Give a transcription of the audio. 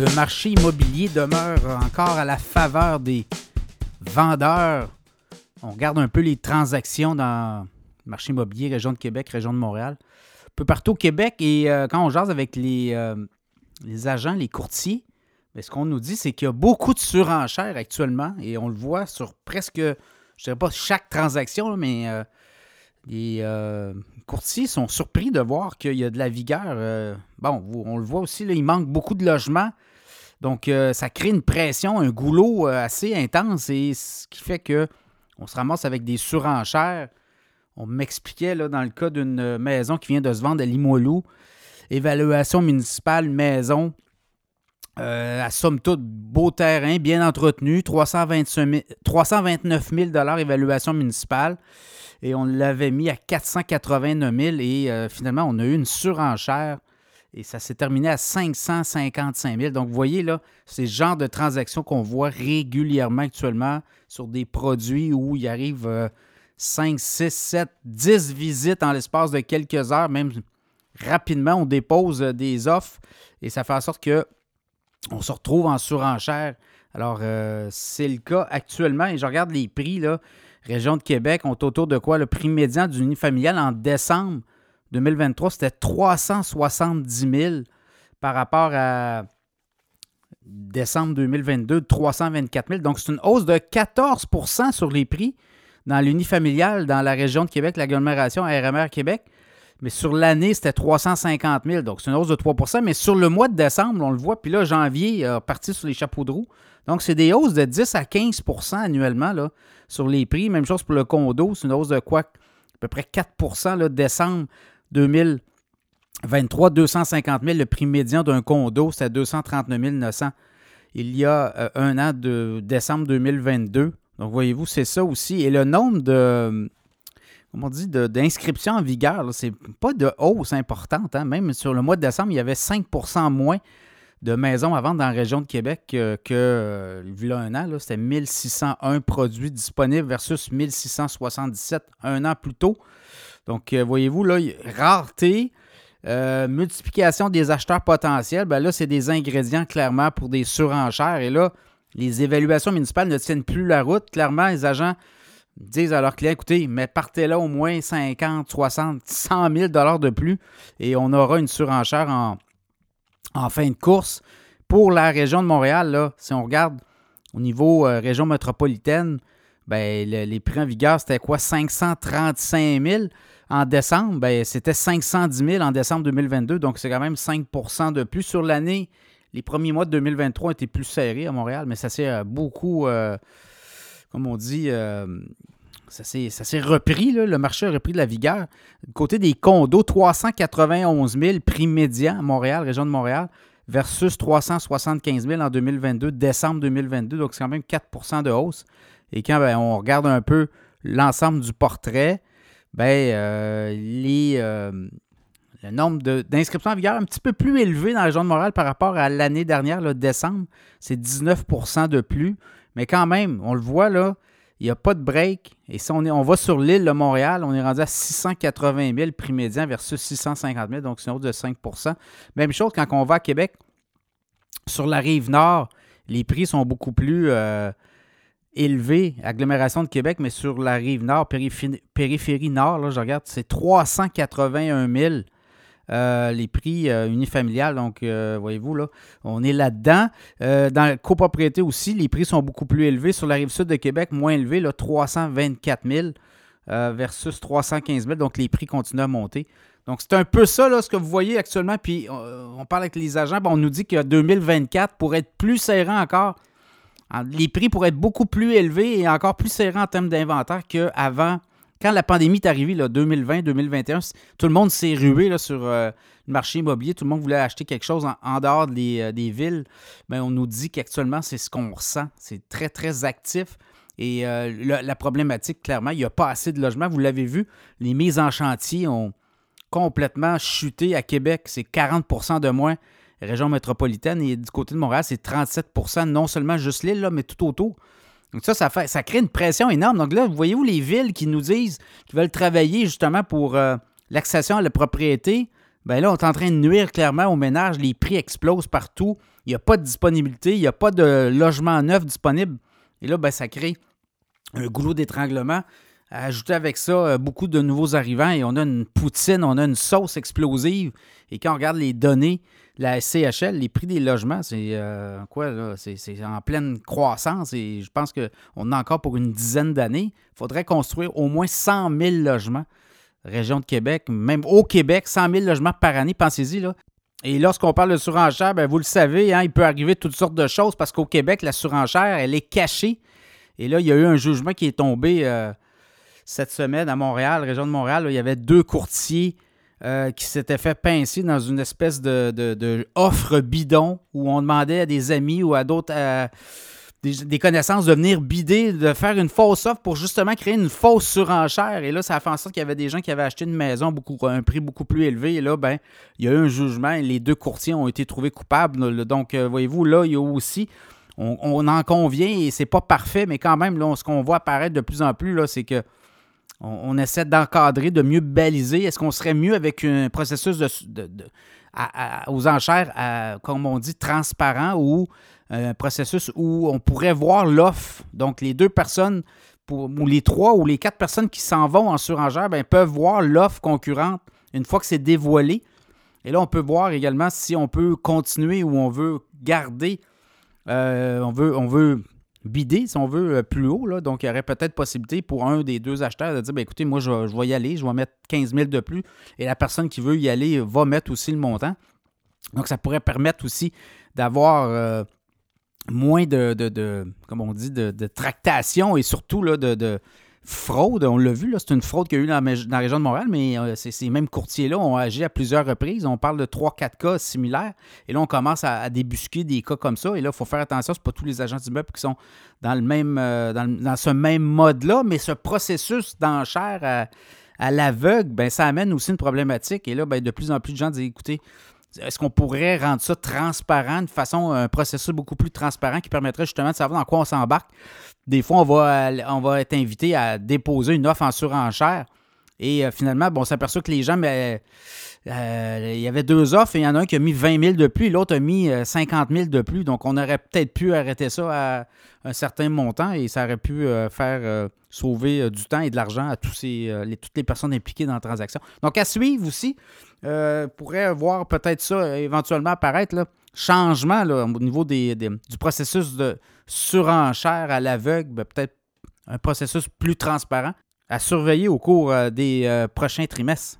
Le marché immobilier demeure encore à la faveur des vendeurs. On regarde un peu les transactions dans le marché immobilier, région de Québec, région de Montréal. Un peu partout au Québec. Et euh, quand on jase avec les, euh, les agents, les courtiers, mais ce qu'on nous dit, c'est qu'il y a beaucoup de surenchères actuellement. Et on le voit sur presque, je ne dirais pas chaque transaction, mais euh, les courtiers sont surpris de voir qu'il y a de la vigueur. bon, on le voit aussi, là, il manque beaucoup de logements. Donc, ça crée une pression, un goulot assez intense et ce qui fait que on se ramasse avec des surenchères. On m'expliquait dans le cas d'une maison qui vient de se vendre à Limoilou, évaluation municipale maison, euh, à somme toute, beau terrain, bien entretenu, 329 000 évaluation municipale. Et on l'avait mis à 489 000 et euh, finalement, on a eu une surenchère et ça s'est terminé à 555 000. Donc, vous voyez, là, c'est le genre de transactions qu'on voit régulièrement actuellement sur des produits où il arrive 5, 6, 7, 10 visites en l'espace de quelques heures, même rapidement, on dépose euh, des offres et ça fait en sorte que on se retrouve en surenchère. Alors, euh, c'est le cas actuellement et je regarde les prix, là. Région de Québec, on est autour de quoi? Le prix médian d'une unifamiliale en décembre 2023, c'était 370 000 par rapport à décembre 2022, 324 000. Donc, c'est une hausse de 14% sur les prix dans l'unifamilial dans la région de Québec, l'agglomération RMR Québec. Mais sur l'année, c'était 350 000. Donc, c'est une hausse de 3% Mais sur le mois de décembre, on le voit. Puis là, janvier, a parti sur les chapeaux de roue. Donc, c'est des hausses de 10 à 15% annuellement là, sur les prix. Même chose pour le condo. C'est une hausse de quoi? À peu près 4% là, décembre 2023, 250 000. Le prix médian d'un condo, c'était 239 900 il y a euh, un an de décembre 2022. Donc, voyez-vous, c'est ça aussi. Et le nombre de, comment d'inscriptions en vigueur, c'est pas de hausse importante. Hein. Même sur le mois de décembre, il y avait 5% moins de maisons à vendre dans la région de Québec que, que euh, il y a un an. C'était 1601 produits disponibles versus 1677 un an plus tôt. Donc, euh, voyez-vous, là, rareté, euh, multiplication des acheteurs potentiels, ben là, c'est des ingrédients clairement pour des surenchères. Et là, les évaluations municipales ne tiennent plus la route. Clairement, les agents disent à leurs clients, écoutez, mais partez là au moins 50, 60, 100 000 dollars de plus et on aura une surenchère en, en fin de course. Pour la région de Montréal, là, si on regarde au niveau euh, région métropolitaine, ben, les prix en vigueur, c'était quoi? 535 000 en décembre, ben, c'était 510 000 en décembre 2022, donc c'est quand même 5 de plus sur l'année. Les premiers mois de 2023 étaient plus serrés à Montréal, mais ça s'est euh, beaucoup, euh, comme on dit, euh, ça s'est repris, le marché a repris de la vigueur. Côté des condos, 391 000 prix médian à Montréal, région de Montréal, versus 375 000 en 2022, décembre 2022, donc c'est quand même 4 de hausse. Et quand ben, on regarde un peu l'ensemble du portrait, ben, euh, les, euh, le nombre d'inscriptions en vigueur un petit peu plus élevé dans la région de Montréal par rapport à l'année dernière, le décembre. C'est 19% de plus. Mais quand même, on le voit là, il n'y a pas de break. Et si on, est, va sur l'île de Montréal, on est rendu à 680 000 prix médian versus 650 000, donc c'est une hausse de 5 Même chose quand on va à Québec, sur la rive nord, les prix sont beaucoup plus euh, élevé, agglomération de Québec, mais sur la rive nord, périphérie, nord, là, je regarde, c'est 381 000 euh, les prix euh, unifamiliales. Donc, euh, voyez-vous, là, on est là-dedans. dans la copropriété aussi, les prix sont beaucoup plus élevés. Sur la rive sud de Québec, moins élevé, là, 324 000 versus 315 000. Donc, les prix continuent à monter. Donc, c'est un peu ça, là, ce que vous voyez actuellement. Puis, on parle avec les agents. on nous dit que 2024 pourrait être plus serrant encore les prix pourraient être beaucoup plus élevés et encore plus serrés en termes d'inventaire qu'avant. Quand la pandémie est arrivée, 2020-2021, tout le monde s'est rué sur euh, le marché immobilier. Tout le monde voulait acheter quelque chose en, dehors euh, des, villes. Mais ben, on nous dit qu'actuellement, c'est ce qu'on ressent. C'est très, très actif. Et euh, la problématique, clairement, il n'y a pas assez de logements. Vous l'avez vu, les mises en chantier ont complètement chuté à Québec. C'est 40% de moins région métropolitaine. Et du côté de Montréal, c'est 37% non seulement juste l'île, mais tout autour. Donc ça, ça, fait, ça crée une pression énorme. Donc là, voyez-vous les villes qui nous disent qu'ils veulent travailler justement pour euh, l'accession à la propriété? Bien là, on est en train de nuire clairement aux ménages. Les prix explosent partout. il n'y a pas de disponibilité, il n'y a pas de logement neuf disponible. Et là, ben, ça crée un goulot d'étranglement. Ajouter avec ça euh, beaucoup de nouveaux arrivants et on a une poutine, on a une sauce explosive. Et quand on regarde les données, la CHL, les prix des logements, c'est euh, quoi là? C'est en pleine croissance et je pense qu'on a encore pour une dizaine d'années. Il faudrait construire au moins 100 000 logements. Région de Québec, même au Québec, 100 000 logements par année, pensez-y. Là. Et lorsqu'on parle de surenchère, ben, vous le savez, hein, il peut arriver toutes sortes de choses parce qu'au Québec, la surenchère, elle est cachée. Et là, il y a eu un jugement qui est tombé euh, cette semaine à Montréal, région de Montréal. il y avait deux courtiers euh, qui s'étaient fait pincer dans une espèce de, offre bidon où on demandait à des amis ou à d'autres. Des, connaissances de venir bider, de faire une fausse offre pour justement créer une fausse surenchère. Et là, ça a fait en sorte qu'il y avait des gens qui avaient acheté une maison à un prix beaucoup plus élevé. Et là, ben, il y a eu un jugement et les deux courtiers ont été trouvés coupables. Donc, euh, voyez-vous, là, il y a aussi. On, en convient et c'est pas parfait, mais quand même, là, ce qu'on voit apparaître de plus en plus, là, c'est que on, essaie d'encadrer, de mieux baliser. Est-ce qu'on serait mieux avec un processus aux enchères, comme on dit, transparent ou un processus où on pourrait voir l'offre? Donc, les deux personnes, ou les trois ou les quatre personnes qui s'en vont en surenchère ben, peuvent voir l'offre concurrente une fois que c'est dévoilé. Et là, on peut voir également si on peut continuer ou on veut garder, euh, on veut bider, si on veut, euh, plus haut. Là. Donc, il y aurait peut-être possibilité pour un des deux acheteurs de dire ben, écoutez, moi, je, vais y aller, je vais mettre 15 000 de plus. Et la personne qui veut y aller va mettre aussi le montant. Donc, ça pourrait permettre aussi d'avoir euh, moins de, de, comme on dit, de, tractation et surtout de, fraude. On l'a vu, c'est une fraude qu'il y a eu dans la, région de Montréal, mais euh, ces mêmes courtiers-là ont agi à plusieurs reprises. On parle de 3-4 cas similaires. Et là, on commence à, débusquer des cas comme ça. Et là, il faut faire attention, ce pas tous les agents d'immeuble qui sont dans, le même, euh, dans, ce même mode-là, mais ce processus d'enchère à, à l'aveugle, ben, ça amène aussi une problématique. Et là, ben, de plus en plus de gens disent écoutez, est-ce qu'on pourrait rendre ça transparent, de façon, un processus beaucoup plus transparent qui permettrait justement de savoir dans quoi on s'embarque? Des fois, on va, on être invité à déposer une offre en surenchère. Et euh, finalement, bon, on s'aperçoit que les gens, mais, euh, il y avait deux offres et il y en a un qui a mis 20 000 de plus l'autre a mis 50 euh, 000 de plus. Donc, on aurait peut-être pu arrêter ça à un certain montant et ça aurait pu faire sauver du temps et de l'argent à tous ces, toutes les personnes impliquées dans la transaction. Donc, à suivre aussi. Pourrait voir peut-être ça éventuellement apparaître, là, changement au niveau du processus de surenchère à l'aveugle, ben, peut-être un processus plus transparent à surveiller au cours euh, des prochains trimestres.